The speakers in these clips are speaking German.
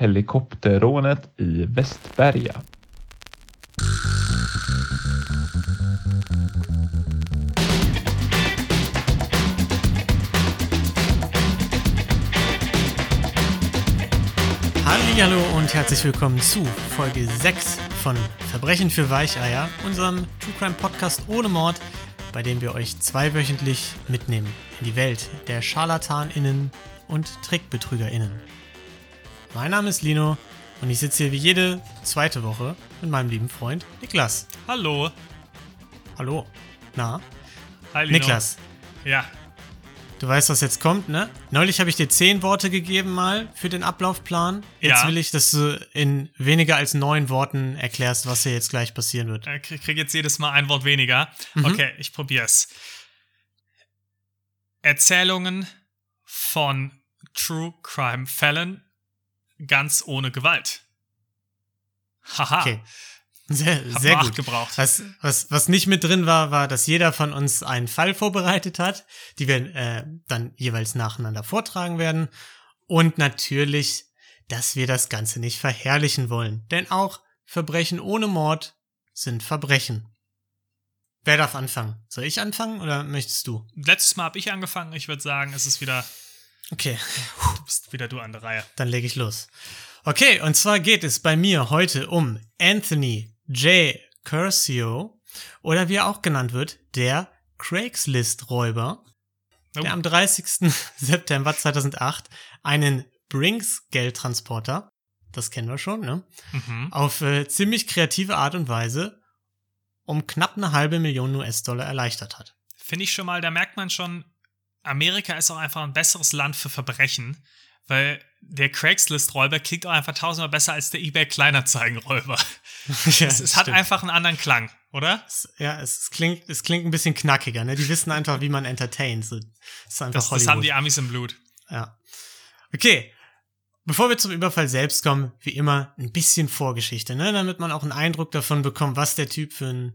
helikopterrånet i Västberga. Hallo und herzlich willkommen zu Folge 6 von Verbrechen für Weicheier, unserem True Crime Podcast ohne Mord, bei dem wir euch zweiwöchentlich mitnehmen in die Welt der ScharlatanInnen und TrickbetrügerInnen. Mein Name ist Lino und ich sitze hier wie jede zweite Woche mit meinem lieben Freund Niklas. Hallo. Hallo. Na? Hi, Lino. Niklas, Ja, du weißt, was jetzt kommt, ne? Neulich habe ich dir zehn Worte gegeben mal für den Ablaufplan. Jetzt Ja. will ich, dass du in weniger als neun Worten erklärst, was hier jetzt gleich passieren wird. ich krieg krieg jetzt jedes Mal ein Wort weniger. Mhm. Okay, ich probier's. Erzählungen von True Crime Fällen ganz ohne Gewalt. Haha. Okay. Sehr, sehr gut. gebraucht. Was, was, was nicht mit drin war, war, dass jeder von uns einen Fall vorbereitet hat, die wir äh, dann jeweils nacheinander vortragen werden. Und natürlich, dass wir das Ganze nicht verherrlichen wollen. Denn auch Verbrechen ohne Mord sind Verbrechen. Wer darf anfangen? Soll ich anfangen oder möchtest du? Letztes Mal habe ich angefangen. Ich würde sagen, es ist wieder, Okay, du bist wieder du an der Reihe. dann lege ich los. Okay, und zwar geht es bei mir heute um Anthony J. Curcio oder wie er auch genannt wird, der Craigslist-Räuber, Oh, der am 30. September 2008 einen Brinks-Geldtransporter, das kennen wir schon, ne, mhm. auf äh, ziemlich kreative Art und Weise um knapp eine halbe Million US-Dollar erleichtert hat. Finde ich schon mal, da merkt man schon, Amerika ist auch einfach ein besseres Land für Verbrechen, weil der Craigslist-Räuber klingt auch einfach tausendmal besser als der eBay-Kleinanzeigen-Räuber. ja, es es hat einfach einen anderen Klang, oder? Es- Ja, es, klingt, es klingt ein bisschen knackiger, ne? Die wissen einfach, wie man entertaint. So, das Das, das haben die Amis im Blut. Ja. Okay. Bevor wir zum Überfall selbst kommen, wie immer ein bisschen Vorgeschichte, ne? Damit man auch einen Eindruck davon bekommt, was der Typ für ein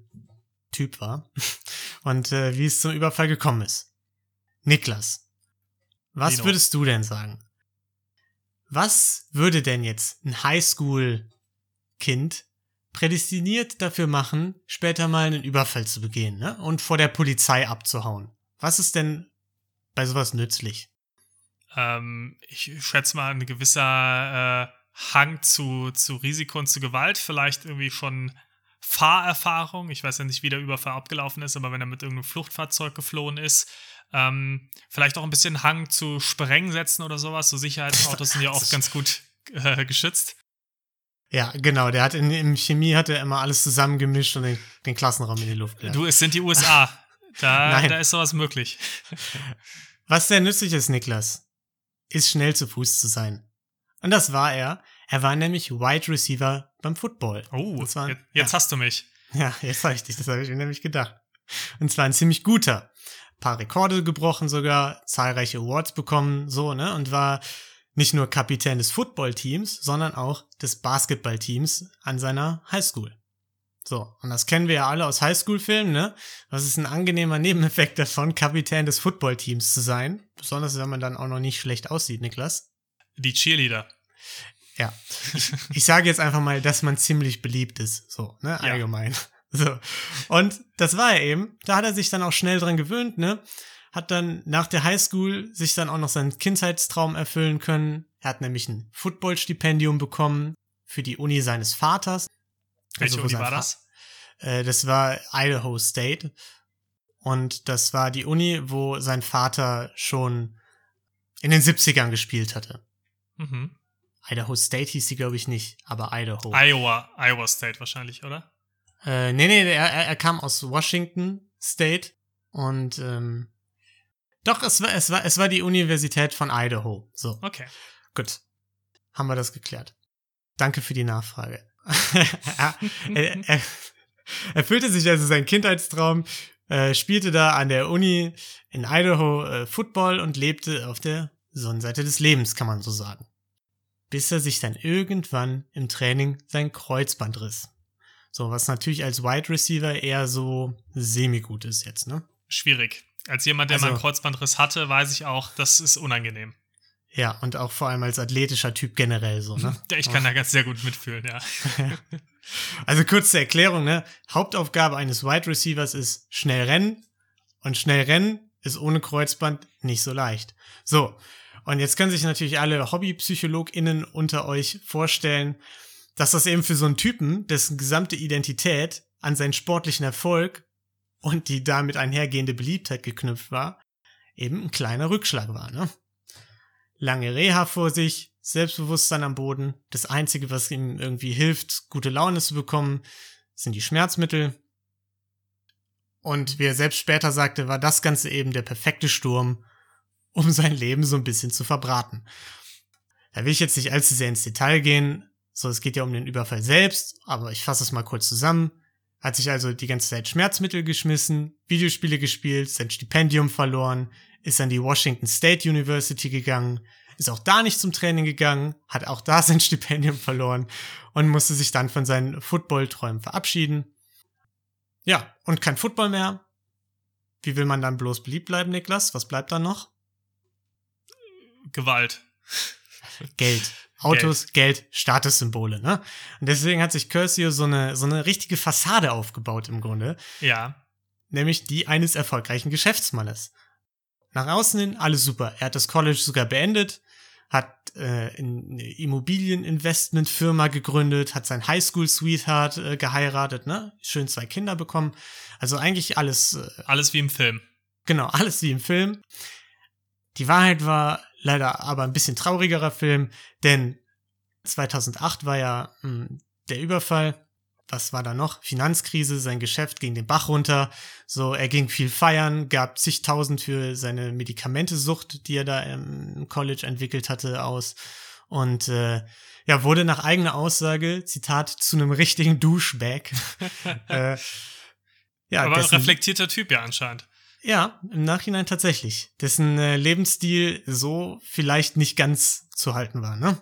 Typ war und äh, wie es zum Überfall gekommen ist. Niklas, was Lino. würdest du denn sagen? Was würde denn jetzt ein Highschool-Kind prädestiniert dafür machen, später mal einen Überfall zu begehen, ne? Und vor der Polizei abzuhauen? Was ist denn bei sowas nützlich? Ähm, ich schätze mal, ein gewisser äh, Hang zu, zu Risiko und zu Gewalt, vielleicht irgendwie schon Fahrerfahrung. Ich weiß ja nicht, wie der Überfall abgelaufen ist, aber wenn er mit irgendeinem Fluchtfahrzeug geflohen ist, ähm, vielleicht auch ein bisschen Hang zu Sprengsätzen oder sowas. So Sicherheitsautos sind ja oft ganz gut äh, geschützt. Ja, genau. Der hat in, in Chemie hat er immer alles zusammengemischt und den, den Klassenraum in die Luft gelassen. Du, es sind die USA. Da, da ist sowas möglich. Was sehr nützlich ist, Niklas, ist schnell zu Fuß zu sein. Und das war er. Er war nämlich Wide Receiver beim Football. Oh, zwar- jetzt, jetzt hast du mich. Ja, jetzt habe ich dich, das habe ich mir nämlich gedacht. Und zwar ein ziemlich guter. Paar Rekorde gebrochen sogar, zahlreiche Awards bekommen, so, ne? Und war nicht nur Kapitän des Footballteams, sondern auch des Basketballteams an seiner Highschool. So, und das kennen wir ja alle aus Highschool-Filmen, ne? Was ist ein angenehmer Nebeneffekt davon, Kapitän des Footballteams zu sein? Besonders wenn man dann auch noch nicht schlecht aussieht, Niklas. Die Cheerleader. Ja. Ich, ich sage jetzt einfach mal, dass man ziemlich beliebt ist. So, ne? Ja. So. Und das war er eben. Da hat er sich dann auch schnell dran gewöhnt, ne? Hat dann nach der Highschool sich dann auch noch seinen Kindheitstraum erfüllen können. Er hat nämlich ein Footballstipendium bekommen für die Uni seines Vaters. Welche Also, Uni war das? Äh, das war Idaho State. Und das war die Uni, wo sein Vater schon in den 70ern gespielt hatte. Mhm. Idaho State hieß sie, glaube ich, nicht, aber Idaho. Iowa, Iowa State wahrscheinlich, oder? Äh, nee, nee, er, er kam aus Washington State und ähm, doch, es war, es war, es war die Universität von Idaho. So, Okay. gut. Haben wir das geklärt. Danke für die Nachfrage. er, er, er erfüllte sich also sein Kindheitstraum, äh, spielte da an der Uni in Idaho äh, Football und lebte auf der Sonnenseite des Lebens, kann man so sagen. Bis er sich dann irgendwann im Training sein Kreuzband riss. So, was natürlich als Wide Receiver eher so semi-gut ist jetzt, ne? Schwierig. Als jemand, der mal einen Also- Kreuzbandriss hatte, weiß ich auch, das ist unangenehm. Ja, und auch vor allem als athletischer Typ generell so, ne? Ich kann da ganz sehr gut mitfühlen, ja. Also kurze Erklärung, ne? Hauptaufgabe eines Wide Receivers ist schnell rennen und schnell rennen ist ohne Kreuzband nicht so leicht. So. Und jetzt können sich natürlich alle HobbypsychologInnen unter euch vorstellen, dass das eben für so einen Typen, dessen gesamte Identität an seinen sportlichen Erfolg und die damit einhergehende Beliebtheit geknüpft war, eben ein kleiner Rückschlag war, ne? Lange Reha vor sich, Selbstbewusstsein am Boden. Das Einzige, was ihm irgendwie hilft, gute Laune zu bekommen, sind die Schmerzmittel. Und wie er selbst später sagte, war das Ganze eben der perfekte Sturm, um sein Leben so ein bisschen zu verbraten. Da will ich jetzt nicht allzu sehr ins Detail gehen. So, es geht ja um den Überfall selbst, aber ich fasse es mal kurz zusammen. Hat sich also die ganze Zeit Schmerzmittel geschmissen, Videospiele gespielt, sein Stipendium verloren, ist an die Washington State University gegangen, ist auch da nicht zum Training gegangen, hat auch da sein Stipendium verloren und musste sich dann von seinen Football-Träumen verabschieden. Ja, und kein Football mehr. Wie will man dann bloß beliebt bleiben, Niklas? Was bleibt dann noch? Gewalt. Geld. Autos, Geld, Geld Statussymbole, ne? Und deswegen hat sich Curcio so eine, so eine richtige Fassade aufgebaut im Grunde. Ja. Nämlich die eines erfolgreichen Geschäftsmannes. Nach außen hin alles super. Er hat das College sogar beendet, hat äh, eine Immobilieninvestmentfirma gegründet, hat sein Highschool-Sweetheart äh, geheiratet, ne? Schön zwei Kinder bekommen. Also eigentlich alles. Äh, alles wie im Film. Genau, alles wie im Film. Die Wahrheit war leider aber ein bisschen traurigerer Film, denn 2008 war ja mh, hm, der Überfall. Was war da noch? Finanzkrise, sein Geschäft ging den Bach runter. So, er ging viel feiern, gab zigtausend für seine Medikamentesucht, die er da im College entwickelt hatte, aus. Und äh, ja, wurde nach eigener Aussage, Zitat, zu einem richtigen Douchebag. äh, ja, Aber dessen, reflektierter Typ ja anscheinend. Ja, im Nachhinein tatsächlich. Dessen äh, Lebensstil so vielleicht nicht ganz zu halten war, ne?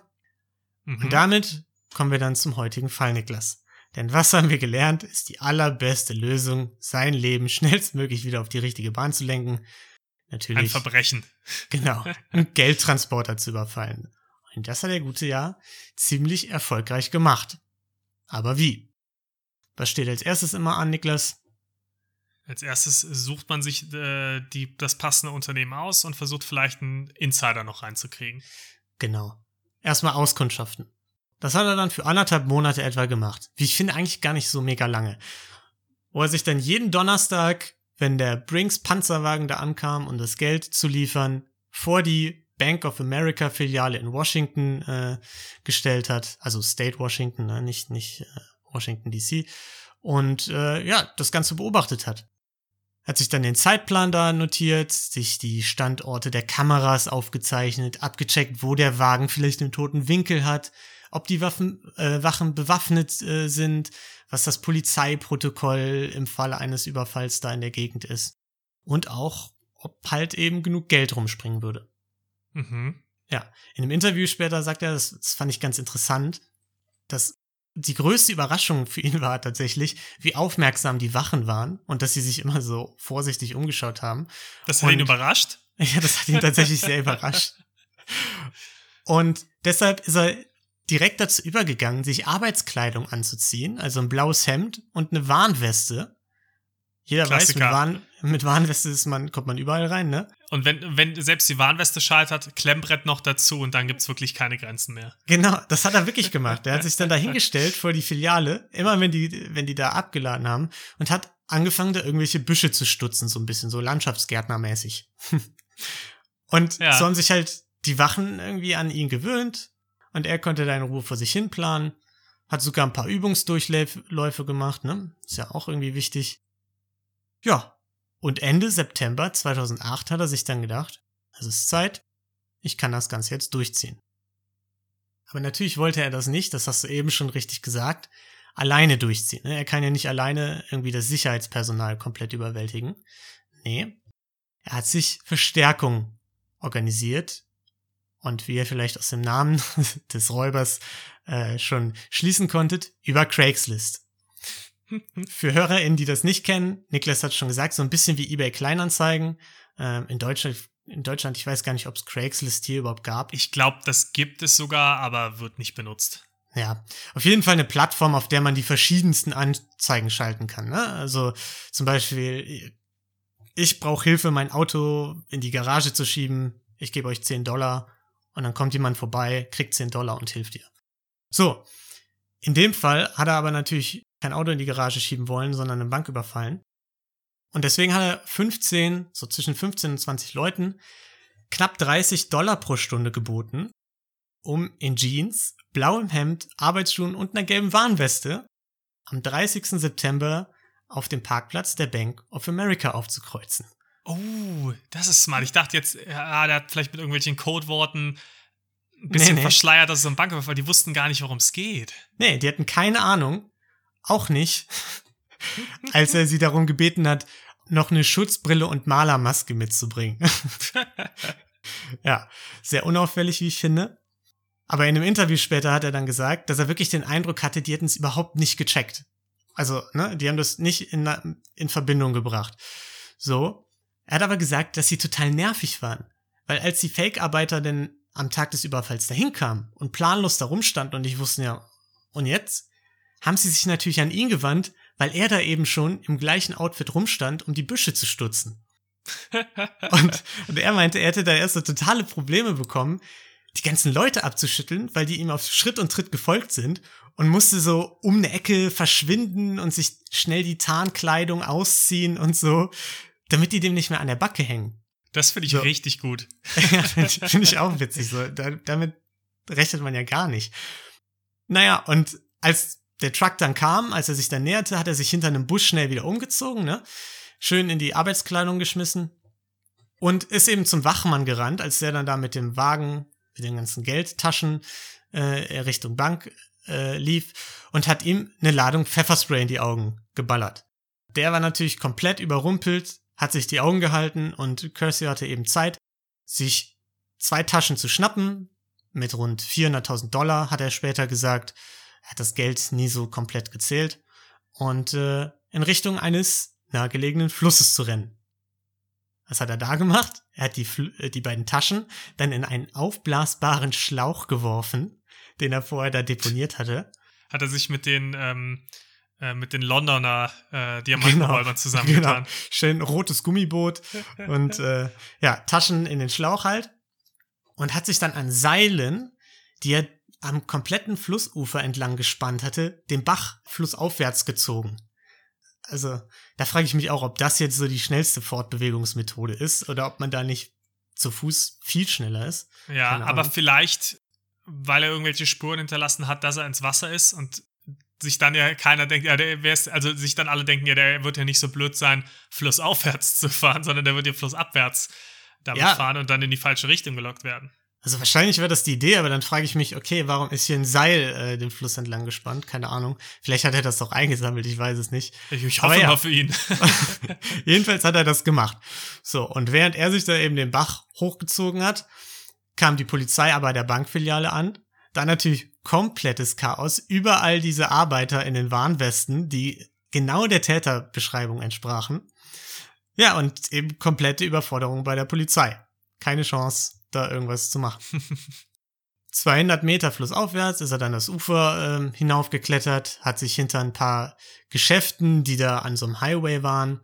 Mhm. Und damit kommen wir dann zum heutigen Fall, Niklas. Denn was haben wir gelernt, ist die allerbeste Lösung, sein Leben schnellstmöglich wieder auf die richtige Bahn zu lenken. Natürlich. Ein Verbrechen. Genau. Einen Geldtransporter zu überfallen. Und das hat der gute ja ziemlich erfolgreich gemacht. Aber wie? Was steht als erstes immer an, Niklas? Als erstes sucht man sich äh, die, das passende Unternehmen aus und versucht vielleicht einen Insider noch reinzukriegen. Genau. Erstmal auskundschaften. Das hat er dann für anderthalb Monate etwa gemacht. Wie ich finde, eigentlich gar nicht so mega lange. Wo er sich dann jeden Donnerstag, wenn der Brinks Panzerwagen da ankam, um das Geld zu liefern, vor die Bank of America Filiale in Washington äh, gestellt hat. Also State Washington, ne? nicht, nicht äh, Washington DC. Und äh, ja, das Ganze beobachtet hat hat sich dann den Zeitplan da notiert, sich die Standorte der Kameras aufgezeichnet, abgecheckt, wo der Wagen vielleicht einen toten Winkel hat, ob die Waffen, äh, Wachen bewaffnet äh, sind, was das Polizeiprotokoll im Falle eines Überfalls da in der Gegend ist. Und auch, ob halt eben genug Geld rumspringen würde. Mhm. Ja, in einem Interview später sagt er, das, das fand ich ganz interessant, dass die größte Überraschung für ihn war tatsächlich, wie aufmerksam die Wachen waren und dass sie sich immer so vorsichtig umgeschaut haben. Das hat und, ihn überrascht? Ja, das hat ihn tatsächlich sehr überrascht. Und deshalb ist er direkt dazu übergegangen, sich Arbeitskleidung anzuziehen, also ein blaues Hemd und eine Warnweste. Jeder Klassiker. weiß, mit, Warn, mit Warnweste ist man, kommt man überall rein, ne? Und wenn, wenn selbst die Warnweste scheitert, Klemmbrett noch dazu und dann gibt's wirklich keine Grenzen mehr. Genau, das hat er wirklich gemacht. Er hat sich dann da hingestellt vor die Filiale, immer wenn die, wenn die da abgeladen haben, und hat angefangen, da irgendwelche Büsche zu stutzen, so ein bisschen, so Landschaftsgärtnermäßig. und ja. so haben sich halt die Wachen irgendwie an ihn gewöhnt und er konnte da in Ruhe vor sich hin planen, hat sogar ein paar Übungsdurchläufe gemacht, ne? Ist ja auch irgendwie wichtig. Ja, und Ende September 2008 hat er sich dann gedacht, es ist Zeit, ich kann das Ganze jetzt durchziehen. Aber natürlich wollte er das nicht, das hast du eben schon richtig gesagt, alleine durchziehen. Ne? Er kann ja nicht alleine irgendwie das Sicherheitspersonal komplett überwältigen. Nee, er hat sich Verstärkung organisiert. Und wie ihr vielleicht aus dem Namen des Räubers äh, schon schließen konntet, über Craigslist. Für HörerInnen, die das nicht kennen, Niklas hat schon gesagt, so ein bisschen wie eBay Kleinanzeigen. Ähm, in Deutschland in Deutschland, ich weiß gar nicht, ob es Craigslist hier überhaupt gab. Ich glaube, das gibt es sogar, aber wird nicht benutzt. Ja, auf jeden Fall eine Plattform, auf der man die verschiedensten Anzeigen schalten kann. Ne? Also zum Beispiel, ich brauche Hilfe, mein Auto in die Garage zu schieben. Ich gebe euch 10 Dollar und dann kommt jemand vorbei, kriegt 10 Dollar und hilft dir. So, in dem Fall hat er aber natürlich kein Auto in die Garage schieben wollen, sondern eine Bank überfallen. Und deswegen hat er 15, so zwischen 15 und 20 Leuten, knapp 30 Dollar pro Stunde geboten, um in Jeans, blauem Hemd, Arbeitsschuhen und einer gelben Warnweste am 30. September auf dem Parkplatz der Bank of America aufzukreuzen. Oh, das ist smart. Ich dachte jetzt, ja, der hat vielleicht mit irgendwelchen Codeworten ein bisschen nee, nee. verschleiert, dass es ein Banküberfall. Die wussten gar nicht, worum es geht. Nee, die hatten keine Ahnung. Auch nicht, als er sie darum gebeten hat, noch eine Schutzbrille und Malermaske mitzubringen. ja, sehr unauffällig, wie ich finde. Aber in einem Interview später hat er dann gesagt, dass er wirklich den Eindruck hatte, die hätten es überhaupt nicht gecheckt. Also, ne, die haben das nicht in, in Verbindung gebracht. So. Er hat aber gesagt, dass sie total nervig waren. Weil als die Fake-Arbeiter denn am Tag des Überfalls dahin kamen und planlos da rumstanden und nicht wussten, ja, und jetzt? Haben sie sich natürlich an ihn gewandt, weil er da eben schon im gleichen Outfit rumstand, um die Büsche zu stutzen. und, und er meinte, er hätte da erst so totale Probleme bekommen, die ganzen Leute abzuschütteln, weil die ihm auf Schritt und Tritt gefolgt sind und musste so um eine Ecke verschwinden und sich schnell die Tarnkleidung ausziehen und so, damit die dem nicht mehr an der Backe hängen. Das finde ich so. richtig gut. ja, finde find ich auch witzig. So, da, damit rechnet man ja gar nicht. Naja, und als der Truck dann kam, als er sich dann näherte, hat er sich hinter einem Busch schnell wieder umgezogen, ne? Schön in die Arbeitskleidung geschmissen und ist eben zum Wachmann gerannt, als der dann da mit dem Wagen, mit den ganzen Geldtaschen äh, Richtung Bank äh, lief und hat ihm eine Ladung Pfefferspray in die Augen geballert. Der war natürlich komplett überrumpelt, hat sich die Augen gehalten und Kersey hatte eben Zeit, sich zwei Taschen zu schnappen. Mit rund 400.000 Dollar hat er später gesagt, hat das Geld nie so komplett gezählt und äh, in Richtung eines nahegelegenen Flusses zu rennen. Was hat er da gemacht? Er hat die, äh, die beiden Taschen dann in einen aufblasbaren Schlauch geworfen, den er vorher da deponiert hatte. Hat er sich mit den, ähm, äh, mit den Londoner äh, Diamantenräubern genau, zusammengetan. Genau. Schön rotes Gummiboot und äh, ja, Taschen in den Schlauch halt. Und hat sich dann an Seilen, die er am kompletten Flussufer entlang gespannt hatte, den Bach flussaufwärts gezogen. Also, da frage ich mich auch, ob das jetzt so die schnellste Fortbewegungsmethode ist oder ob man da nicht zu Fuß viel schneller ist. Ja, aber vielleicht, weil er irgendwelche Spuren hinterlassen hat, dass er ins Wasser ist und sich dann ja keiner denkt, ja, der wär's, also sich dann alle denken, ja, der wird ja nicht so blöd sein, flussaufwärts zu fahren, sondern der wird ja flussabwärts damit ja. fahren und dann in die falsche Richtung gelockt werden. Also wahrscheinlich wäre das die Idee, aber dann frage ich mich, okay, warum ist hier ein Seil äh, den Fluss entlang gespannt? Keine Ahnung. Vielleicht hat er das doch eingesammelt, ich weiß es nicht. Ich, ich hoffe ja. mal für ihn. Jedenfalls hat er das gemacht. So, und während er sich da eben den Bach hochgezogen hat, kam die Polizei aber der Bankfiliale an. Dann natürlich komplettes Chaos. Überall diese Arbeiter in den Warnwesten, die genau der Täterbeschreibung entsprachen. Ja, und eben komplette Überforderung bei der Polizei. Keine Chance, da irgendwas zu machen. 200 Meter flussaufwärts ist er dann das Ufer äh, hinaufgeklettert, hat sich hinter ein paar Geschäften, die da an so einem Highway waren,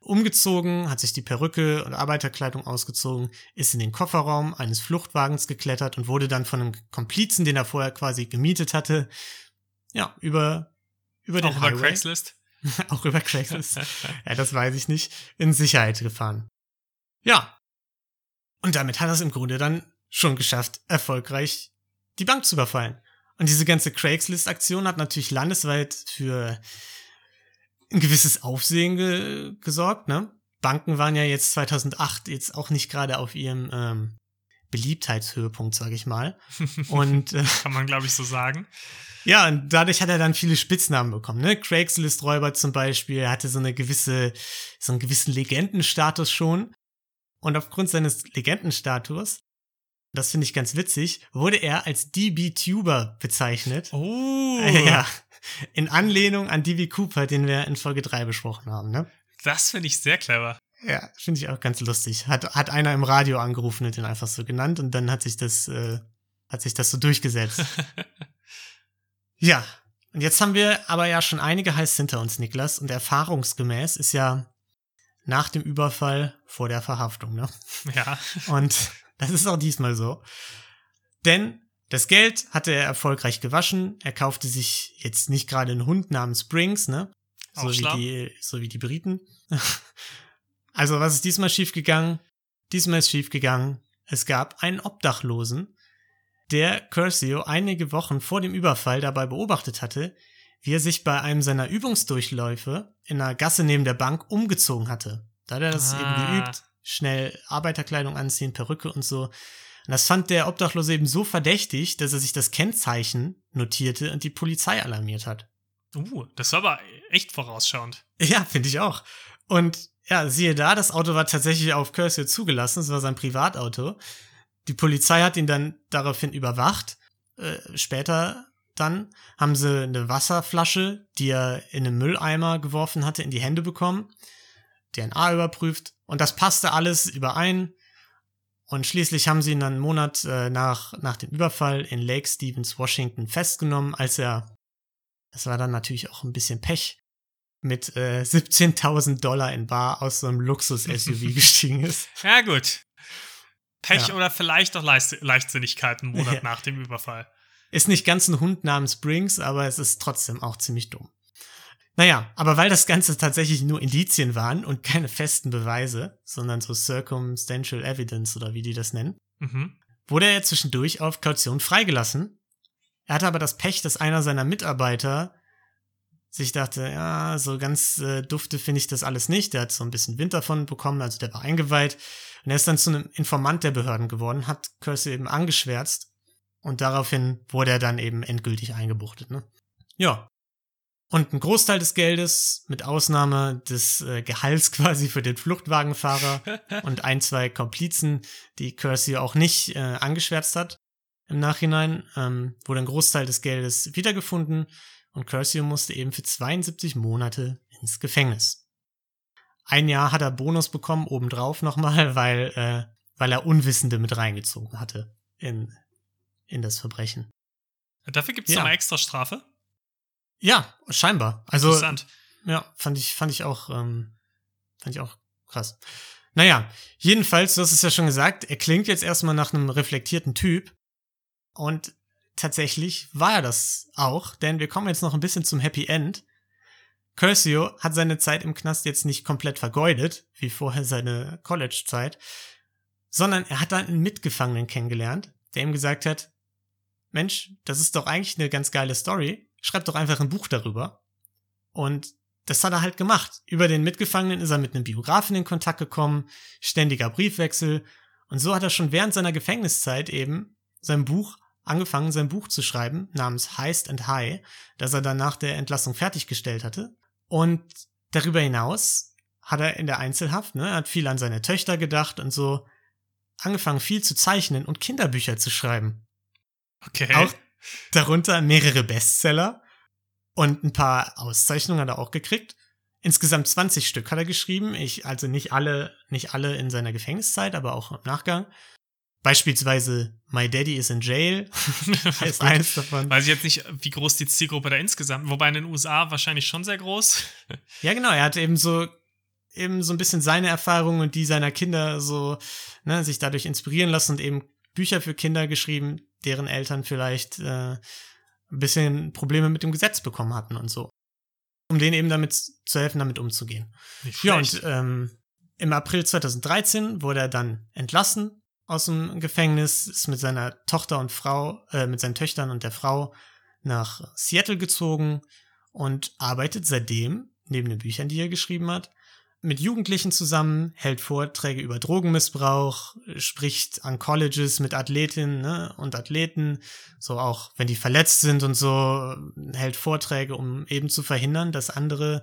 umgezogen, hat sich die Perücke und Arbeiterkleidung ausgezogen, ist in den Kofferraum eines Fluchtwagens geklettert und wurde dann von einem Komplizen, den er vorher quasi gemietet hatte, ja, über, über den Auch Highway. über Craigslist? auch über Craigslist. ja, das weiß ich nicht. In Sicherheit gefahren. Ja, und damit hat er es im Grunde dann schon geschafft, erfolgreich die Bank zu überfallen. Und diese ganze Craigslist-Aktion hat natürlich landesweit für ein gewisses Aufsehen ge gesorgt. Ne? Banken waren ja jetzt 2008 jetzt auch nicht gerade auf ihrem ähm, Beliebtheitshöhepunkt, sage ich mal. Und äh, kann man glaube ich so sagen. Ja, und dadurch hat er dann viele Spitznamen bekommen. Ne? Craigslist-Räuber zum Beispiel hatte so eine gewisse, so einen gewissen Legendenstatus schon. Und aufgrund seines Legendenstatus, das finde ich ganz witzig, wurde er als DB-Tuber bezeichnet. Oh. Ja. In Anlehnung an DB Cooper, den wir in Folge 3 besprochen haben, ne? Das finde ich sehr clever. Ja, finde ich auch ganz lustig. Hat, hat einer im Radio angerufen und den einfach so genannt und dann hat sich das, äh, hat sich das so durchgesetzt. ja. Und jetzt haben wir aber ja schon einige Heiß hinter uns, Niklas, und erfahrungsgemäß ist ja nach dem Überfall vor der Verhaftung, ne? Ja. Und das ist auch diesmal so. Denn das Geld hatte er erfolgreich gewaschen. Er kaufte sich jetzt nicht gerade einen Hund namens Springs, ne? So Auch wie, schlau. die, so wie die Briten. also, was ist diesmal schiefgegangen? Diesmal ist schiefgegangen. Es gab einen Obdachlosen, der Curcio einige Wochen vor dem Überfall dabei beobachtet hatte, wie er sich bei einem seiner Übungsdurchläufe in einer Gasse neben der Bank umgezogen hatte. Da hat er das Ah. eben geübt, schnell Arbeiterkleidung anziehen, Perücke und so. Und das fand der Obdachlose eben so verdächtig, dass er sich das Kennzeichen notierte und die Polizei alarmiert hat. Uh, das war aber echt vorausschauend. Ja, finde ich auch. Und ja, siehe da, das Auto war tatsächlich auf Curcio zugelassen, es war sein Privatauto. Die Polizei hat ihn dann daraufhin überwacht. Äh, später dann haben sie eine Wasserflasche, die er in einen Mülleimer geworfen hatte, in die Hände bekommen, DNA überprüft und das passte alles überein. Und schließlich haben sie ihn dann einen Monat äh, nach, nach dem Überfall in Lake Stevens, Washington festgenommen, als er, das war dann natürlich auch ein bisschen Pech, mit äh, 17.000 Dollar in Bar aus so einem Luxus-SUV gestiegen ist. Ja, gut. Pech Ja. oder vielleicht auch Leist Leichtsinnigkeit einen Monat Ja. nach dem Überfall. Ist nicht ganz ein Hund namens Springs, aber es ist trotzdem auch ziemlich dumm. Naja, aber weil das Ganze tatsächlich nur Indizien waren und keine festen Beweise, sondern so Circumstantial Evidence oder wie die das nennen, Mhm. wurde er zwischendurch auf Kaution freigelassen. Er hatte aber das Pech, dass einer seiner Mitarbeiter sich dachte, ja, so ganz äh, dufte finde ich das alles nicht. Der hat so ein bisschen Wind davon bekommen, also der war eingeweiht. Und er ist dann zu einem Informant der Behörden geworden, hat Cursey eben angeschwärzt und daraufhin wurde er dann eben endgültig eingebuchtet. Ne? Ja. Und ein Großteil des Geldes, mit Ausnahme des äh, Gehalts quasi für den Fluchtwagenfahrer und ein, zwei Komplizen, die Cursey auch nicht äh, angeschwärzt hat im Nachhinein, ähm, wurde ein Großteil des Geldes wiedergefunden und Cursey musste eben für 72 Monate ins Gefängnis. Ein Jahr hat er Bonus bekommen, obendrauf nochmal, weil, äh, weil er Unwissende mit reingezogen hatte in, in das Verbrechen. Dafür gibt es Ja. nochmal extra Strafe. Ja, scheinbar. Also, Interessant. Ja, fand ich, fand ich auch, ähm, fand ich auch krass. Naja, jedenfalls, du hast es ja schon gesagt, er klingt jetzt erstmal nach einem reflektierten Typ. Und tatsächlich war er das auch, denn wir kommen jetzt noch ein bisschen zum Happy End. Curcio hat seine Zeit im Knast jetzt nicht komplett vergeudet, wie vorher seine College-Zeit, sondern er hat einen Mitgefangenen kennengelernt, der ihm gesagt hat, Mensch, das ist doch eigentlich eine ganz geile Story, schreib doch einfach ein Buch darüber. Und das hat er halt gemacht. Über den Mitgefangenen ist er mit einem Biografen in Kontakt gekommen, ständiger Briefwechsel. Und so hat er schon während seiner Gefängniszeit eben sein Buch angefangen, sein Buch zu schreiben, namens Heist and High, das er dann nach der Entlassung fertiggestellt hatte. Und darüber hinaus hat er in der Einzelhaft, ne, hat viel an seine Töchter gedacht und so angefangen, viel zu zeichnen und Kinderbücher zu schreiben. Okay. Auch darunter mehrere Bestseller und ein paar Auszeichnungen hat er auch gekriegt. Insgesamt 20 Stück hat er geschrieben. Ich, also nicht alle, nicht alle in seiner Gefängniszeit, aber auch im Nachgang. Beispielsweise My Daddy is in Jail ist Gut. eines davon. Weiß ich jetzt nicht, wie groß die Zielgruppe da insgesamt, wobei in den USA wahrscheinlich schon sehr groß. Ja, genau. Er hat eben so, eben so ein bisschen seine Erfahrungen und die seiner Kinder so, ne, sich dadurch inspirieren lassen und eben Bücher für Kinder geschrieben, deren Eltern vielleicht äh, ein bisschen Probleme mit dem Gesetz bekommen hatten und so. Um denen eben damit zu helfen, damit umzugehen. Ja, und ähm, im April 2013 wurde er dann entlassen aus dem Gefängnis, ist mit seiner Tochter und Frau, äh, mit seinen Töchtern und der Frau nach Seattle gezogen und arbeitet seitdem, neben den Büchern, die er geschrieben hat, mit Jugendlichen zusammen, hält Vorträge über Drogenmissbrauch, spricht an Colleges mit Athletinnen ne, und Athleten, so auch wenn die verletzt sind und so, hält Vorträge, um eben zu verhindern, dass andere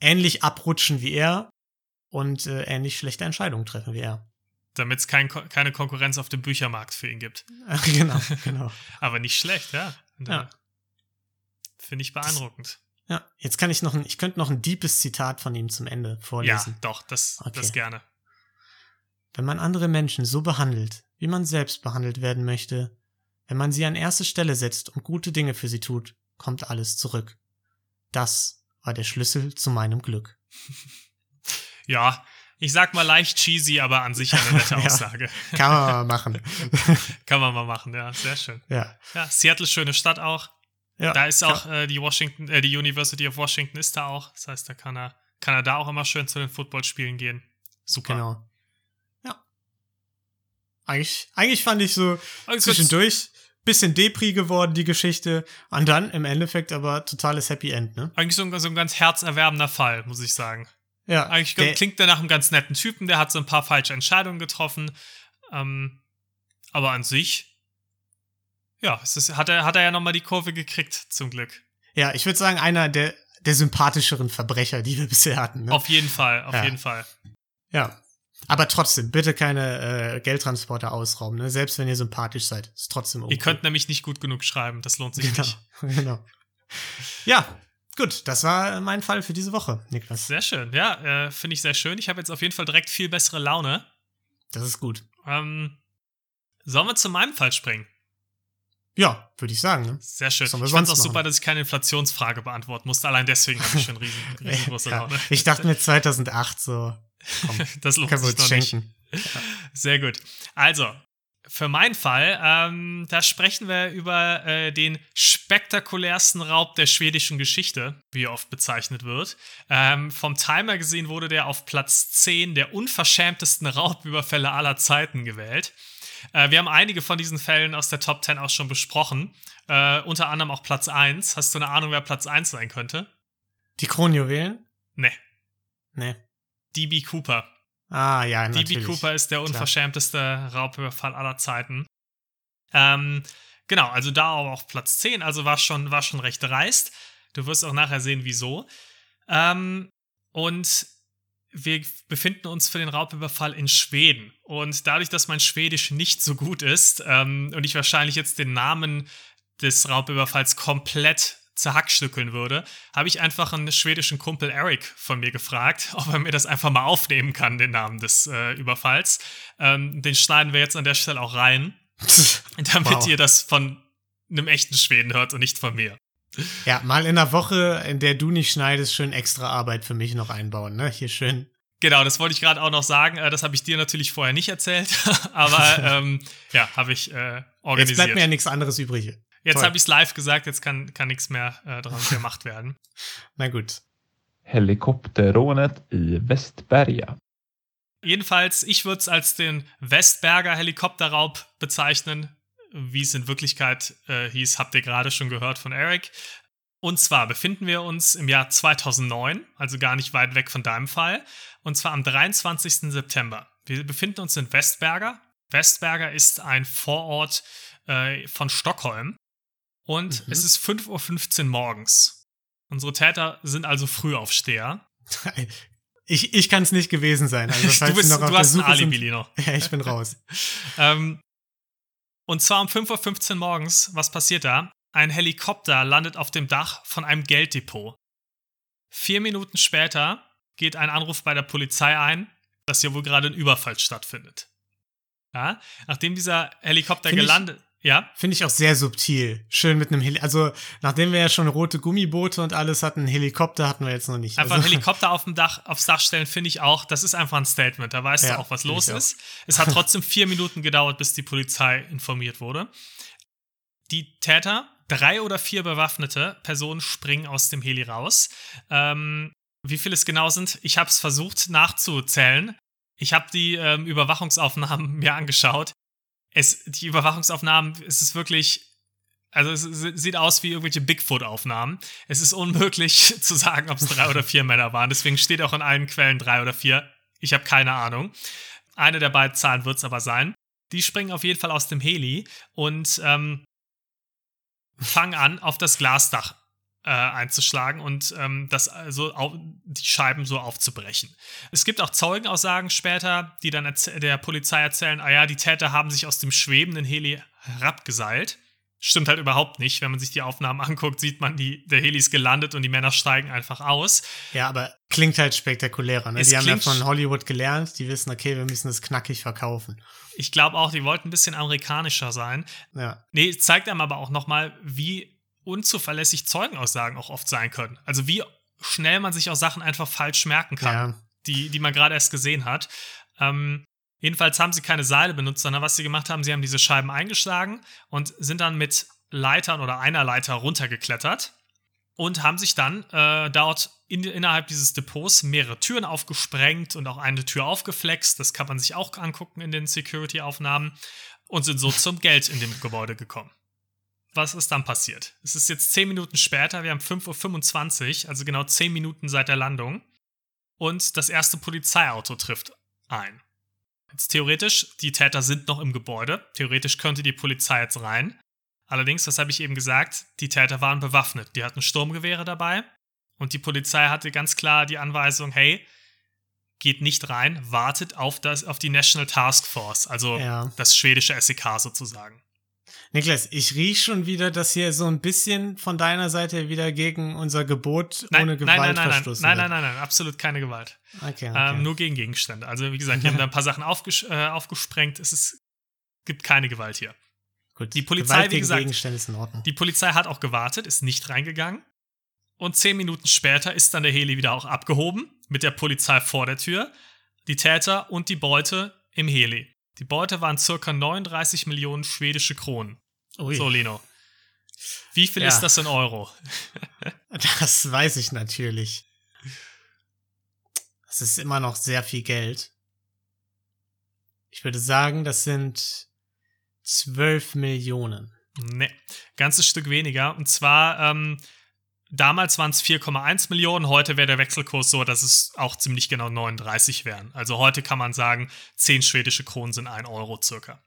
ähnlich abrutschen wie er und äh, ähnlich schlechte Entscheidungen treffen wie er. Damit es kein, keine Konkurrenz auf dem Büchermarkt für ihn gibt. genau, genau. Aber nicht schlecht, ja. Ja. Finde ich beeindruckend. Ja, jetzt kann ich noch ein, ich könnte noch ein deepes Zitat von ihm zum Ende Ja, vorlesen. doch, das, Okay. das gerne. Wenn man andere Menschen so behandelt, wie man selbst behandelt werden möchte, wenn man sie an erste Stelle setzt und gute Dinge für sie tut, kommt alles zurück. Das war der Schlüssel zu meinem Glück. Ja, ich sag mal leicht cheesy, aber an sich eine nette Ja. Aussage. Kann man mal machen. Kann man mal machen, ja, sehr schön. ja. Ja, Seattle, schöne Stadt auch. Ja. Da ist auch äh, die Washington, äh, die University of Washington ist da auch. Das heißt, da kann er, kann er da auch immer schön zu den Footballspielen gehen. Super. Genau. Ja. Eigentlich, eigentlich fand ich so Also, zwischendurch bisschen Depri geworden, die Geschichte. Und dann im Endeffekt aber totales Happy End, ne? Eigentlich so ein, so ein ganz herzerwärmender Fall, muss ich sagen. Ja. Eigentlich der, klingt der nach einem ganz netten Typen, der hat so ein paar falsche Entscheidungen getroffen. Ähm, aber an sich, ja, es ist, hat, er, hat er ja nochmal die Kurve gekriegt, zum Glück. ja, ich würde sagen, einer der, der sympathischeren Verbrecher, die wir bisher hatten. Ne? Auf jeden Fall, auf Ja. jeden Fall. Ja. Aber trotzdem, bitte keine äh, Geldtransporter ausrauben, ne? Selbst wenn ihr sympathisch seid. Ist trotzdem Ihr okay. könnt nämlich nicht gut genug schreiben, das lohnt sich Genau. nicht. genau. Ja, gut, das war mein Fall für diese Woche, Niklas. Sehr schön, ja, äh, finde ich sehr schön. Ich habe jetzt auf jeden Fall direkt viel bessere Laune. Das ist gut. Ähm, sollen wir zu meinem Fall springen? Ja, würde ich sagen, ne? Sehr schön. Ich fand es auch super, dass ich keine Inflationsfrage beantworten musste. Allein deswegen habe ich schon riesen, riesengroße Ja, Laune. ich dachte mir 2008 so, komm, das lohnt können wir sich uns noch nicht. schenken. Sehr gut. Also, für meinen Fall, ähm, da sprechen wir über äh, den spektakulärsten Raub der schwedischen Geschichte, wie er oft bezeichnet wird. Ähm, vom Timer gesehen wurde der auf Platz 10 der unverschämtesten Raubüberfälle aller Zeiten gewählt. Äh, wir haben einige von diesen Fällen aus der Top 10 auch schon besprochen. Äh, unter anderem auch Platz 1. Hast du eine Ahnung, wer Platz 1 sein könnte? Die Kronjuwelen? Ne, Ne. DB Cooper. Ah, ja, DB natürlich. Cooper ist der unverschämteste Raubüberfall aller Zeiten. Ähm, genau, also da auch auf Platz 10, also war schon, war schon recht dreist. Du wirst auch nachher sehen, wieso. Ähm, und wir befinden uns für den Raubüberfall in Schweden. Und dadurch, dass mein Schwedisch nicht so gut ist ähm, und ich wahrscheinlich jetzt den Namen des Raubüberfalls komplett zerhackstückeln würde, habe ich einfach einen schwedischen Kumpel Eric von mir gefragt, ob er mir das einfach mal aufnehmen kann, den Namen des äh, Überfalls. Ähm, den schneiden wir jetzt an der Stelle auch rein, damit Wow. ihr das von einem echten Schweden hört und nicht von mir. Ja, mal in der Woche, in der du nicht schneidest, schön extra Arbeit für mich noch einbauen, ne? Hier schön. Genau, das wollte ich gerade auch noch sagen. Äh, das habe ich dir natürlich vorher nicht erzählt, aber ähm, ja, habe ich äh, Jetzt organisiert. bleibt mir ja nichts anderes übrig. Jetzt habe ich es live gesagt, jetzt kann, kann nichts mehr äh, daran gemacht werden. Na gut. Helikopterrånet i Västberga. Jedenfalls, ich würde es als den Westberger Helikopterraub bezeichnen. Wie es in Wirklichkeit äh, hieß, habt ihr gerade schon gehört von Eric. Und zwar befinden wir uns im Jahr 2009, also gar nicht weit weg von deinem Fall. Und zwar am 23. September. Wir befinden uns in Westberger. Westberger ist ein Vorort äh, von Stockholm. Und Mhm. es ist 5.15 Uhr morgens. Unsere Täter sind also Frühaufsteher. Ich, ich kann es nicht gewesen sein. Also, du bist, du hast ein Alibi, Lino. Ja, ich bin raus. Ähm, und zwar um 5.15 Uhr morgens, was passiert da? Ein Helikopter landet auf dem Dach von einem Gelddepot. Vier Minuten später geht ein Anruf bei der Polizei ein, dass hier wohl gerade ein Überfall stattfindet. Ja, nachdem dieser Helikopter Find gelandet, ja, Finde ich auch sehr subtil. Schön mit einem Heli Also, nachdem wir ja schon rote Gummiboote und alles hatten, Helikopter hatten wir jetzt noch nicht. einfach also, ein Helikopter auf dem Dach, aufs Dach stellen, finde ich auch, das ist einfach ein Statement. Da weißt Ja, du auch, was los auch. ist. Es hat trotzdem vier Minuten gedauert, bis die Polizei informiert wurde. Die Täter, drei oder vier bewaffnete Personen, springen aus dem Heli raus. Ähm, wie viele es genau sind, ich habe es versucht nachzuzählen. Ich habe die ähm, Überwachungsaufnahmen mir angeschaut. Es, die Überwachungsaufnahmen, es ist wirklich, also es sieht aus wie irgendwelche Bigfoot-Aufnahmen. Es ist unmöglich zu sagen, ob es drei oder vier Männer waren. Deswegen steht auch in allen Quellen drei oder vier. Ich habe keine Ahnung. Eine der beiden Zahlen wird es aber sein. Die springen auf jeden Fall aus dem Heli und ähm, fangen an, auf das Glasdach äh, einzuschlagen und ähm, das also au die Scheiben so aufzubrechen. Es gibt auch Zeugenaussagen später, die dann der Polizei erzählen, ah ja, die Täter haben sich aus dem schwebenden Heli herabgeseilt. Stimmt halt überhaupt nicht. Wenn man sich die Aufnahmen anguckt, sieht man, die, der Heli ist gelandet und die Männer steigen einfach aus. Ja, aber klingt halt spektakulärer. Ne? Es Die haben ja von Hollywood gelernt, die wissen, okay, wir müssen das knackig verkaufen. Ich glaube auch, die wollten ein bisschen amerikanischer sein. Ja, Nee, zeigt einem aber auch nochmal, wie unzuverlässig Zeugenaussagen auch oft sein können. Also wie schnell man sich auch Sachen einfach falsch merken kann, ja. die, die man gerade erst gesehen hat. Ähm, jedenfalls haben sie keine Seile benutzt, sondern was sie gemacht haben, sie haben diese Scheiben eingeschlagen und sind dann mit Leitern oder einer Leiter runtergeklettert und haben sich dann äh, dort in, innerhalb dieses Depots mehrere Türen aufgesprengt und auch eine Tür aufgeflext. Das kann man sich auch angucken in den Security-Aufnahmen und sind so zum Geld in dem Gebäude gekommen. Was ist dann passiert? Es ist jetzt 10 Minuten später, wir haben 5.25 Uhr, also genau 10 Minuten seit der Landung. Und das erste Polizeiauto trifft ein. Jetzt theoretisch, die Täter sind noch im Gebäude. Theoretisch könnte die Polizei jetzt rein. Allerdings, das habe ich eben gesagt, die Täter waren bewaffnet. Die hatten Sturmgewehre dabei. Und die Polizei hatte ganz klar die Anweisung, hey, geht nicht rein, wartet auf, das, auf die National Task Force, also Ja. das schwedische SEK sozusagen. Niklas, ich riech schon wieder, dass hier so ein bisschen von deiner Seite wieder gegen unser Gebot ohne Gewalt nein, nein, nein, verstoßen nein, nein, wird. nein, nein, absolut keine Gewalt. Okay, okay. Ähm, nur gegen Gegenstände. Also wie gesagt, wir haben da ein paar Sachen aufges äh, aufgesprengt. Es ist, gibt keine Gewalt hier. Gut. die Polizei, Gewalt wie gesagt, Gegenstände ist in Ordnung. Die Polizei hat auch gewartet, ist nicht reingegangen. Und zehn Minuten später ist dann der Heli wieder auch abgehoben, mit der Polizei vor der Tür, die Täter und die Beute im Heli. Die Beute waren circa 39 Millionen schwedische Kronen. Ui, So, Lino. Wie viel Ja. ist das in Euro? das weiß ich natürlich. Das ist immer noch sehr viel Geld. Ich würde sagen, das sind 12 Millionen. Ne, ganzes Stück weniger. Und zwar, ähm, damals waren es 4,1 Millionen, heute wäre der Wechselkurs so, dass es auch ziemlich genau 39 wären. Also heute kann man sagen, 10 schwedische Kronen sind 1 Euro circa.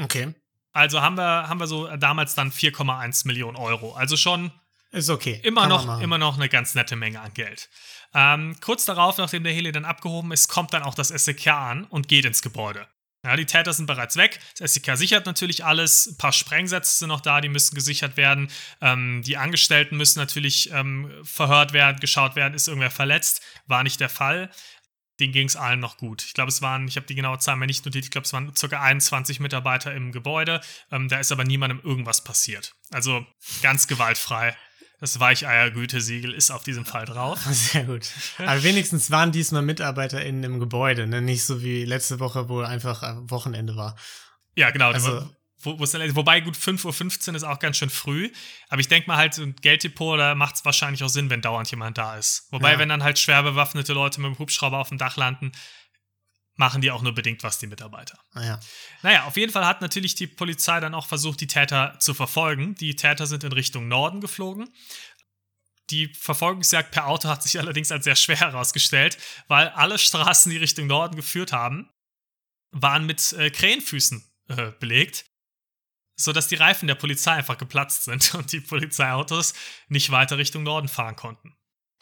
Okay. Also haben wir, haben wir so damals dann 4,1 Millionen Euro. Also schon Ist okay. immer Kann noch, immer noch eine ganz nette Menge an Geld. Ähm, kurz darauf, nachdem der Heli dann abgehoben ist, kommt dann auch das SEK an und geht ins Gebäude. Ja, die Täter sind bereits weg. Das SEK sichert natürlich alles. Ein paar Sprengsätze sind noch da, die müssen gesichert werden. Ähm, die Angestellten müssen natürlich ähm, verhört werden, geschaut werden, ist irgendwer verletzt. War nicht der Fall. Denen ging es allen noch gut. Ich glaube, es waren, ich habe die genaue Zahl mir nicht notiert, ich glaube, es waren ca. 21 Mitarbeiter im Gebäude. Ähm, da ist aber niemandem irgendwas passiert. Also ganz gewaltfrei. Das Weicheiergütesiegel ist auf diesem Fall drauf. Sehr gut. Aber wenigstens waren diesmal MitarbeiterInnen im Gebäude, ne? Nicht so wie letzte Woche, wo einfach äh, Wochenende war. Ja, genau. Also- wo, wo wobei gut 5.15 Uhr ist auch ganz schön früh. Aber ich denke mal halt, so ein Gelddepot, da macht es wahrscheinlich auch Sinn, wenn dauernd jemand da ist. Wobei, Ja. wenn dann halt schwer bewaffnete Leute mit dem Hubschrauber auf dem Dach landen, machen die auch nur bedingt was, die Mitarbeiter. Naja. Naja, auf jeden Fall hat natürlich die Polizei dann auch versucht, die Täter zu verfolgen. Die Täter sind in Richtung Norden geflogen. Die Verfolgungsjagd per Auto hat sich allerdings als sehr schwer herausgestellt, weil alle Straßen, die Richtung Norden geführt haben, waren mit äh, Krähenfüßen äh, belegt, sodass die Reifen der Polizei einfach geplatzt sind und die Polizeiautos nicht weiter Richtung Norden fahren konnten.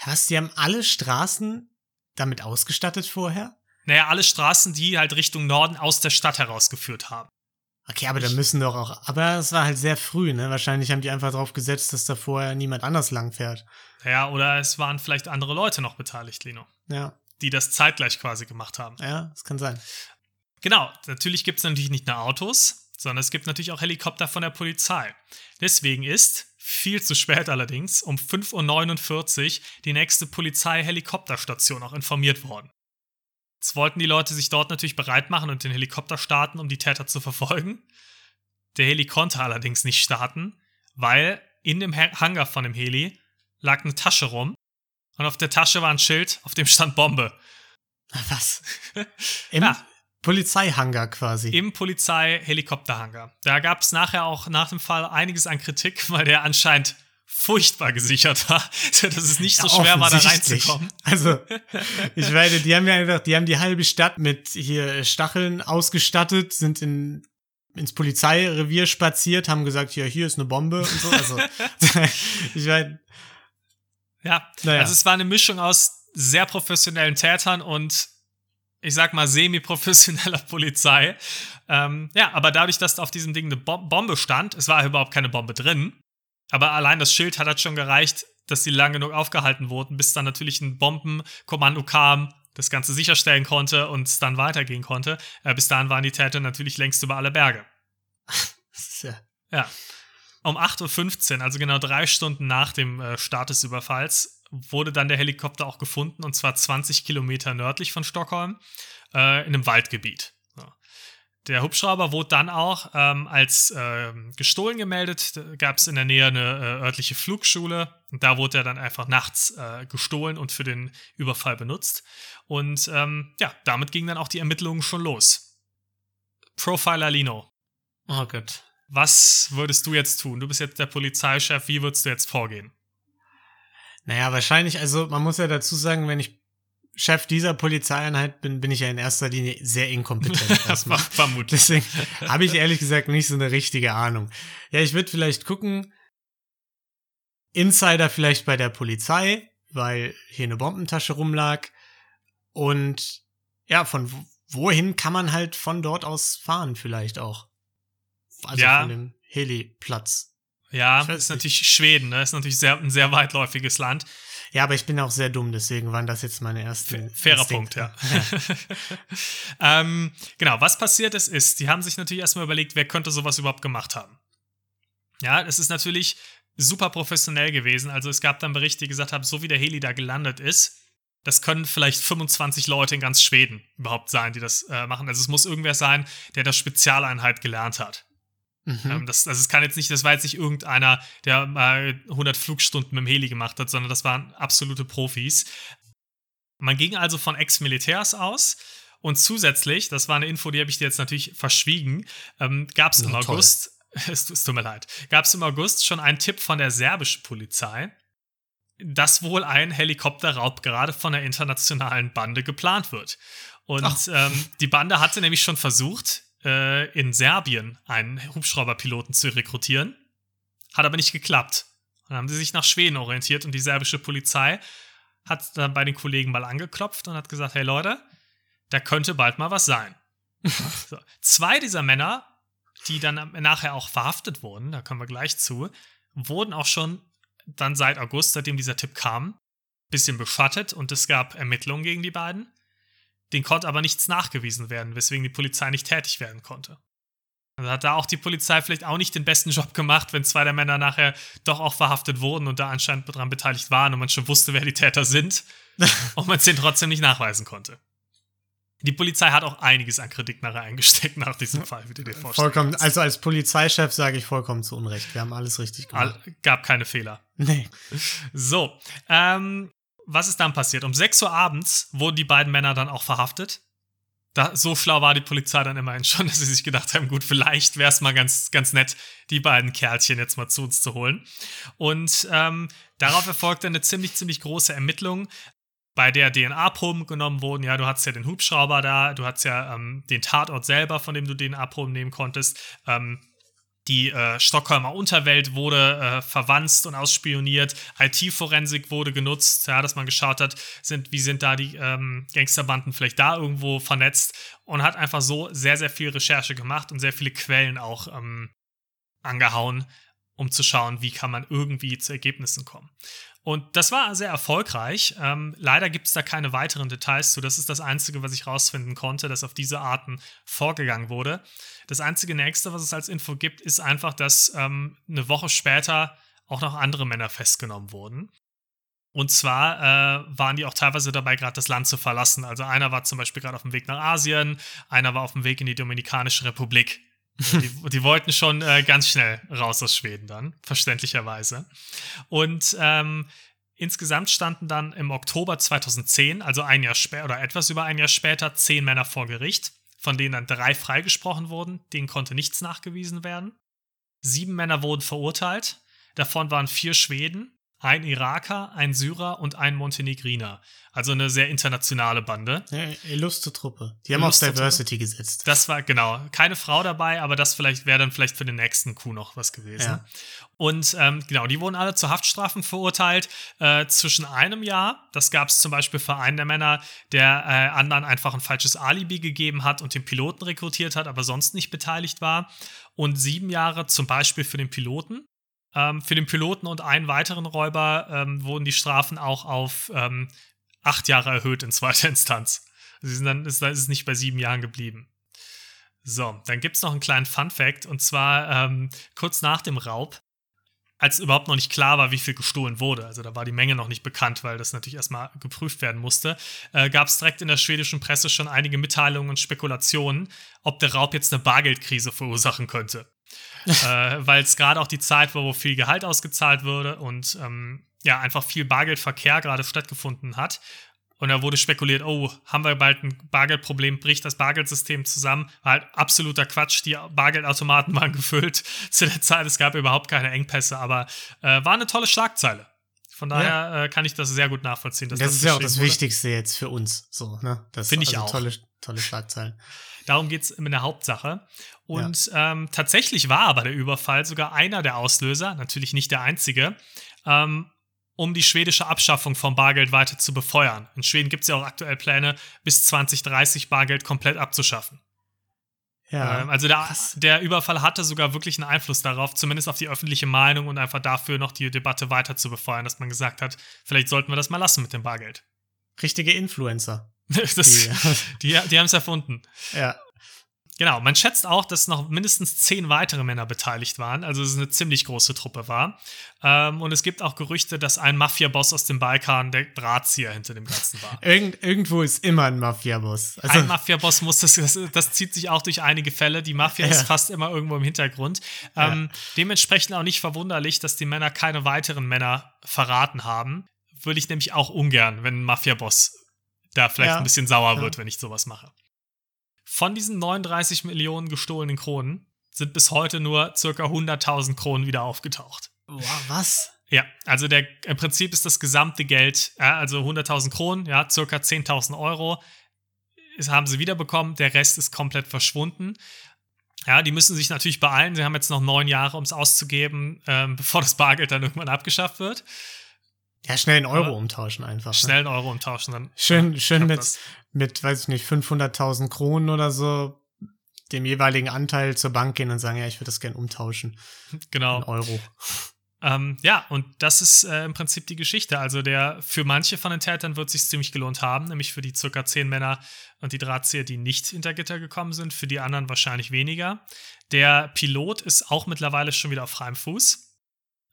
Was, die haben alle Straßen damit ausgestattet vorher? Naja, alle Straßen, die halt Richtung Norden aus der Stadt herausgeführt haben. Okay, aber da müssen doch auch. Aber es war halt sehr früh, ne? Wahrscheinlich haben die einfach drauf gesetzt, dass da vorher niemand anders langfährt. Ja, oder es waren vielleicht andere Leute noch beteiligt, Lino. Ja, die das zeitgleich quasi gemacht haben. ja, das kann sein. Genau, natürlich gibt es natürlich nicht nur Autos, sondern es gibt natürlich auch Helikopter von der Polizei. Deswegen ist, viel zu spät allerdings, um 5.49 Uhr die nächste Polizei-Helikopterstation auch informiert worden. Jetzt wollten die Leute sich dort natürlich bereit machen und den Helikopter starten, um die Täter zu verfolgen. Der Heli konnte allerdings nicht starten, weil in dem Ha- Hangar von dem Heli lag eine Tasche rum und auf der Tasche war ein Schild, auf dem stand Bombe. Was? Im Ja. Polizeihangar quasi. im Polizei-Helikopterhangar. Da gab es nachher auch nach dem Fall einiges an Kritik, weil der anscheinend furchtbar gesichert war, dass es nicht so Ja, schwer war, da reinzukommen. Also, ich meine, die haben ja einfach, die haben die halbe Stadt mit hier Stacheln ausgestattet, sind in, ins Polizeirevier spaziert, haben gesagt, ja, hier ist eine Bombe und so. Also, ich meine, Ja, Naja. also es war eine Mischung aus sehr professionellen Tätern und ich sag mal, semi-professioneller Polizei. Ähm, ja, aber dadurch, dass auf diesem Ding eine Bombe stand, es war überhaupt keine Bombe drin, aber allein das Schild hat halt schon gereicht, dass sie lang genug aufgehalten wurden, bis dann natürlich ein Bombenkommando kam, das Ganze sicherstellen konnte und es dann weitergehen konnte. Äh, bis dahin waren die Täter natürlich längst über alle Berge. ja. ja. Um 8.15 Uhr, also genau drei Stunden nach dem äh, Start des Überfalls, wurde dann der Helikopter auch gefunden, und zwar 20 Kilometer nördlich von Stockholm, äh, in einem Waldgebiet. Der Hubschrauber wurde dann auch ähm, als äh, gestohlen gemeldet. Da gab es in der Nähe eine äh, örtliche Flugschule und da wurde er dann einfach nachts äh, gestohlen und für den Überfall benutzt. Und ähm, ja, damit gingen dann auch die Ermittlungen schon los. Profiler Lino. Oh Gott. Was würdest du jetzt tun? Du bist jetzt der Polizeichef. Wie würdest du jetzt vorgehen? Naja, wahrscheinlich, also man muss ja dazu sagen, wenn ich Chef dieser Polizeieinheit bin, bin ich ja in erster Linie sehr inkompetent. erstmal. Vermutlich. Deswegen habe ich ehrlich gesagt nicht so eine richtige Ahnung. Ja, ich würde vielleicht gucken, Insider vielleicht bei der Polizei, weil hier eine Bombentasche rumlag. Und ja, von wohin kann man halt von dort aus fahren, vielleicht auch. Also ja. von dem Heliplatz. Ja, ist nicht. natürlich Schweden, ne? Ist natürlich sehr, ein sehr weitläufiges Land. Ja, aber ich bin auch sehr dumm, deswegen waren das jetzt meine ersten. Fairer Instinkte. Punkt, ja. ähm, genau, was passiert ist, ist, die haben sich natürlich erstmal überlegt, wer könnte sowas überhaupt gemacht haben. Ja, es ist natürlich super professionell gewesen. Also es gab dann Berichte, die gesagt haben, so wie der Heli da gelandet ist, das können vielleicht 25 Leute in ganz Schweden überhaupt sein, die das äh, machen. Also es muss irgendwer sein, der das Spezialeinheit gelernt hat. Mhm. Ähm, das, also es kann jetzt nicht, das war jetzt nicht irgendeiner, der mal 100 Flugstunden mit dem Heli gemacht hat, sondern das waren absolute Profis. Man ging also von Ex-Militärs aus und zusätzlich, das war eine Info, die habe ich dir jetzt natürlich verschwiegen, ähm, gab es im August, es, es tut mir leid, gab es im August schon einen Tipp von der serbischen Polizei, dass wohl ein Helikopterraub gerade von der internationalen Bande geplant wird. Und ähm, die Bande hatte nämlich schon versucht, äh, in Serbien einen Hubschrauberpiloten zu rekrutieren. Hat aber nicht geklappt. Dann haben sie sich nach Schweden orientiert und die serbische Polizei hat dann bei den Kollegen mal angeklopft und hat gesagt, hey Leute, da könnte bald mal was sein. so. Zwei dieser Männer, die dann nachher auch verhaftet wurden, da kommen wir gleich zu, wurden auch schon dann seit August, seitdem dieser Tipp kam, bisschen beschattet und es gab Ermittlungen gegen die beiden. Den konnte aber nichts nachgewiesen werden, weswegen die Polizei nicht tätig werden konnte. Also hat da auch die Polizei vielleicht auch nicht den besten Job gemacht, wenn zwei der Männer nachher doch auch verhaftet wurden und da anscheinend daran beteiligt waren und man schon wusste, wer die Täter sind und man es denen trotzdem nicht nachweisen konnte. Die Polizei hat auch einiges an Kritik nachher eingesteckt nach diesem Fall, wie du dir vorstellst. Vollkommen, also als Polizeichef sage ich vollkommen zu Unrecht. Wir haben alles richtig gemacht. All, gab keine Fehler. Nee. So, ähm, was ist dann passiert? Um 6 Uhr abends wurden die beiden Männer dann auch verhaftet. Da, so schlau war die Polizei dann immerhin schon, dass sie sich gedacht haben, gut, vielleicht wäre es mal ganz, ganz nett, die beiden Kerlchen jetzt mal zu uns zu holen. Und ähm, darauf erfolgte eine ziemlich, ziemlich große Ermittlung, bei der DNA-Proben genommen wurden. Ja, du hattest ja den Hubschrauber da, du hattest ja ähm, den Tatort selber, von dem du DNA-Proben nehmen konntest. Ähm, die äh, Stockholmer Unterwelt wurde äh, verwanzt und ausspioniert. IT-Forensik wurde genutzt, ja, dass man geschaut hat, sind, wie sind da die ähm, Gangsterbanden vielleicht da irgendwo vernetzt und hat einfach so sehr, sehr viel Recherche gemacht und sehr viele Quellen auch ähm, angehauen, um zu schauen, wie kann man irgendwie zu Ergebnissen kommen. Und das war sehr erfolgreich. Ähm, leider gibt es da keine weiteren Details zu. Das ist das Einzige, was ich rausfinden konnte, dass auf diese Arten vorgegangen wurde. Das einzige nächste, was es als Info gibt, ist einfach, dass ähm, eine Woche später auch noch andere Männer festgenommen wurden. Und zwar äh, waren die auch teilweise dabei, gerade das Land zu verlassen. Also einer war zum Beispiel gerade auf dem Weg nach Asien, einer war auf dem Weg in die Dominikanische Republik. Die, die, wollten schon äh, ganz schnell raus aus Schweden dann, verständlicherweise. Und ähm, insgesamt standen dann im Oktober 2010, also ein Jahr später oder etwas über ein Jahr später, zehn Männer vor Gericht, von denen dann drei freigesprochen wurden, denen konnte nichts nachgewiesen werden. Sieben Männer wurden verurteilt, davon waren vier Schweden, ein Iraker, ein Syrer und ein Montenegriner. Also eine sehr internationale Bande. Ja, illustre Truppe. Die haben illustre auf Diversity Truppe. gesetzt. Das war, genau, keine Frau dabei, aber das vielleicht wäre dann vielleicht für den nächsten Coup noch was gewesen. Ja. Und ähm, genau, die wurden alle zu Haftstrafen verurteilt äh, zwischen einem Jahr. Das gab es zum Beispiel für einen der Männer, der äh, anderen einfach ein falsches Alibi gegeben hat und den Piloten rekrutiert hat, aber sonst nicht beteiligt war. Und sieben Jahre zum Beispiel für den Piloten. Ähm, für den Piloten und einen weiteren Räuber ähm, wurden die Strafen auch auf ähm, acht Jahre erhöht in zweiter Instanz. Sie sind dann ist, ist es nicht bei sieben Jahren geblieben. So, dann gibt es noch einen kleinen Fun-Fact und zwar ähm, kurz nach dem Raub, als überhaupt noch nicht klar war, wie viel gestohlen wurde, also da war die Menge noch nicht bekannt, weil das natürlich erstmal geprüft werden musste, äh, gab es direkt in der schwedischen Presse schon einige Mitteilungen und Spekulationen, ob der Raub jetzt eine Bargeldkrise verursachen könnte äh, weil es gerade auch die Zeit war, wo viel Gehalt ausgezahlt wurde und ähm, ja, einfach viel Bargeldverkehr gerade stattgefunden hat. Und da wurde spekuliert, oh, haben wir bald ein Bargeldproblem, bricht das Bargeldsystem zusammen. War halt absoluter Quatsch. Die Bargeldautomaten waren gefüllt zu der Zeit. Es gab überhaupt keine Engpässe, aber äh, war eine tolle Schlagzeile. Von daher ja. äh, kann ich das sehr gut nachvollziehen. das, das ist ja auch das wurde. Wichtigste jetzt für uns. So, ne? Finde ich also auch. Tolle, tolle Schlagzeilen. Darum geht es in der Hauptsache. Und ja. ähm, tatsächlich war aber der Überfall sogar einer der Auslöser, natürlich nicht der einzige, ähm, um die schwedische Abschaffung von Bargeld weiter zu befeuern. In Schweden gibt es ja auch aktuell Pläne, bis 2030 Bargeld komplett abzuschaffen. Ja, ähm, also der, der, Überfall hatte sogar wirklich einen Einfluss darauf, zumindest auf die öffentliche Meinung und einfach dafür noch die Debatte weiter zu befeuern, dass man gesagt hat, vielleicht sollten wir das mal lassen mit dem Bargeld. Richtige Influencer. das, die, die, haben es erfunden. Ja. Genau, man schätzt auch, dass noch mindestens zehn weitere Männer beteiligt waren, also es eine ziemlich große Truppe war. Ähm, und es gibt auch Gerüchte, dass ein Mafia-Boss aus dem Balkan der Drahtzieher hinter dem Ganzen war. Irgend, irgendwo ist immer ein Mafia-Boss. Also ein Mafia-Boss muss, das, das, das, zieht sich auch durch einige Fälle. Die Mafia ja. ist fast immer irgendwo im Hintergrund. Ähm, ja. Dementsprechend auch nicht verwunderlich, dass die Männer keine weiteren Männer verraten haben. Würde ich nämlich auch ungern, wenn ein Mafia-Boss da vielleicht ja. ein bisschen sauer wird, wenn ich sowas mache. Von diesen 39 Millionen gestohlenen Kronen sind bis heute nur circa 100.000 Kronen wieder aufgetaucht. Wow, was? Ja, also der, im Prinzip ist das gesamte Geld, ja, also 100.000 Kronen, ja, circa 10.000 Euro, das haben sie wiederbekommen, der Rest ist komplett verschwunden. Ja, die müssen sich natürlich beeilen. Sie haben jetzt noch neun Jahre, um es auszugeben, ähm, bevor das Bargeld dann irgendwann abgeschafft wird. Ja, schnell einen Euro umtauschen einfach. Ne? Schnell einen Euro umtauschen, dann. Schön, schön mit, mit, weiß ich nicht, 500.000 Kronen oder so, dem jeweiligen Anteil zur Bank gehen und sagen, ja, ich würde das gern umtauschen. Genau. Ein Euro. Ähm, ja, und das ist äh, im Prinzip die Geschichte. Also der für manche von den Tätern wird es sich ziemlich gelohnt haben, nämlich für die circa zehn Männer und die Drahtzieher, die nicht hinter Gitter gekommen sind, für die anderen wahrscheinlich weniger. Der Pilot ist auch mittlerweile schon wieder auf freiem Fuß.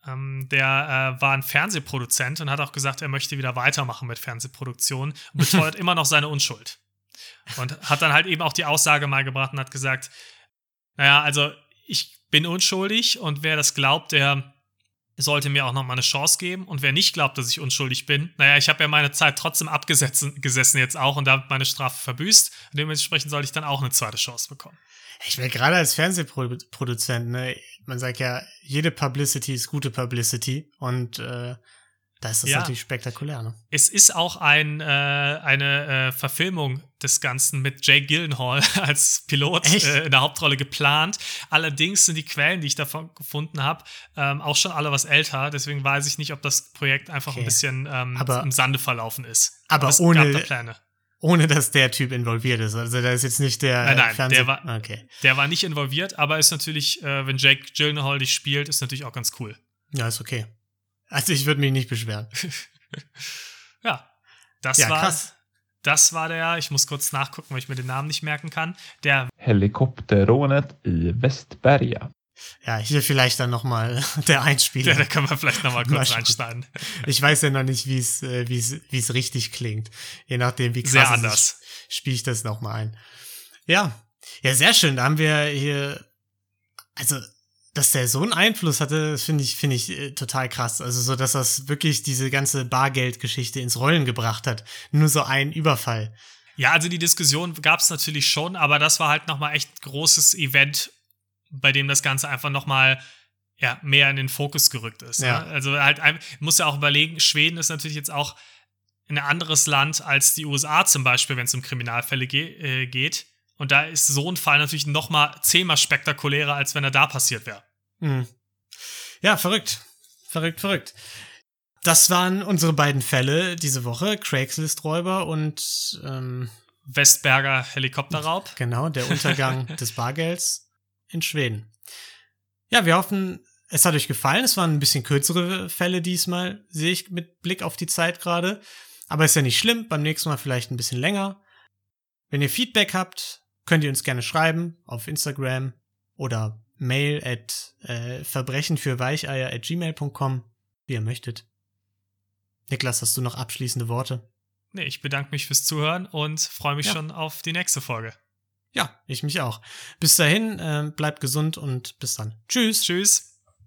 Ähm, der äh, war ein Fernsehproduzent und hat auch gesagt, er möchte wieder weitermachen mit Fernsehproduktion und beteuert immer noch seine Unschuld. Und hat dann halt eben auch die Aussage mal gebracht und hat gesagt, naja, also ich bin unschuldig und wer das glaubt, der sollte mir auch noch mal eine Chance geben. Und wer nicht glaubt, dass ich unschuldig bin, naja, ich habe ja meine Zeit trotzdem abgesessen jetzt auch und damit meine Strafe verbüßt. Und dementsprechend sollte ich dann auch eine zweite Chance bekommen. Ich will gerade als Fernsehproduzent, ne, man sagt ja, jede Publicity ist gute Publicity und äh, da ist das ja. natürlich spektakulär. Ne? Es ist auch ein, äh, eine äh, Verfilmung des Ganzen mit Jake Gyllenhaal als Pilot äh, in der Hauptrolle geplant. Allerdings sind die Quellen, die ich davon gefunden habe, ähm, auch schon alle was älter. Deswegen weiß ich nicht, ob das Projekt einfach okay. ein bisschen ähm, aber, im Sande verlaufen ist. Aber, aber ohne, Pläne ohne dass der Typ involviert ist. Also da ist jetzt nicht der nein, nein, Fernseh der war, okay. der war nicht involviert, aber ist natürlich, äh, wenn Jake Gyllenhaal dich spielt, ist natürlich auch ganz cool. Ja, ist okay. Also ich würde mich nicht beschweren. ja, das ja, war krass. Das war der, ich muss kurz nachgucken, weil ich mir den Namen nicht merken kann. Der Helikopterrånet i Västberga. Ja, hier vielleicht dann nochmal der Einspieler. Ja, da können wir vielleicht nochmal kurz reinschneiden. Ich weiß ja noch nicht, wie es äh, wie es wie es richtig klingt. Je nachdem, wie krass sehr anders. spiele ich das nochmal ein. Ja, ja, sehr schön. Da haben wir hier, also, dass der so einen Einfluss hatte, finde ich, finde ich äh, total krass. Also so, dass das wirklich diese ganze Bargeldgeschichte ins Rollen gebracht hat. Nur so ein Überfall. Ja, also die Diskussion gab es natürlich schon, aber das war halt nochmal echt großes Event bei dem das Ganze einfach nochmal ja, mehr in den Fokus gerückt ist. Ja. Ne? Also halt, muss ja auch überlegen, Schweden ist natürlich jetzt auch ein anderes Land als die USA zum Beispiel, wenn es um Kriminalfälle ge äh, geht. Und da ist so ein Fall natürlich noch mal zehnmal spektakulärer, als wenn er da passiert wäre. Mhm. Ja, verrückt. Verrückt, verrückt. Das waren unsere beiden Fälle diese Woche. Craigslist-Räuber und ähm, Westberger Helikopterraub. genau, der Untergang des Bargelds in Schweden. Ja, wir hoffen, es hat euch gefallen. Es waren ein bisschen kürzere Fälle diesmal, sehe ich mit Blick auf die Zeit gerade. Aber ist ja nicht schlimm. Beim nächsten Mal vielleicht ein bisschen länger. Wenn ihr Feedback habt, könnt ihr uns gerne schreiben auf Instagram oder mail at äh, verbrechenfürweicheier at gmail.com, wie ihr möchtet. Niklas, hast du noch abschließende Worte? Nee, ich bedanke mich fürs Zuhören und freue mich Ja. schon auf die nächste Folge. Ja, ich mich auch. Bis dahin, äh, bleibt gesund und bis dann. Tschüss. Tschüss.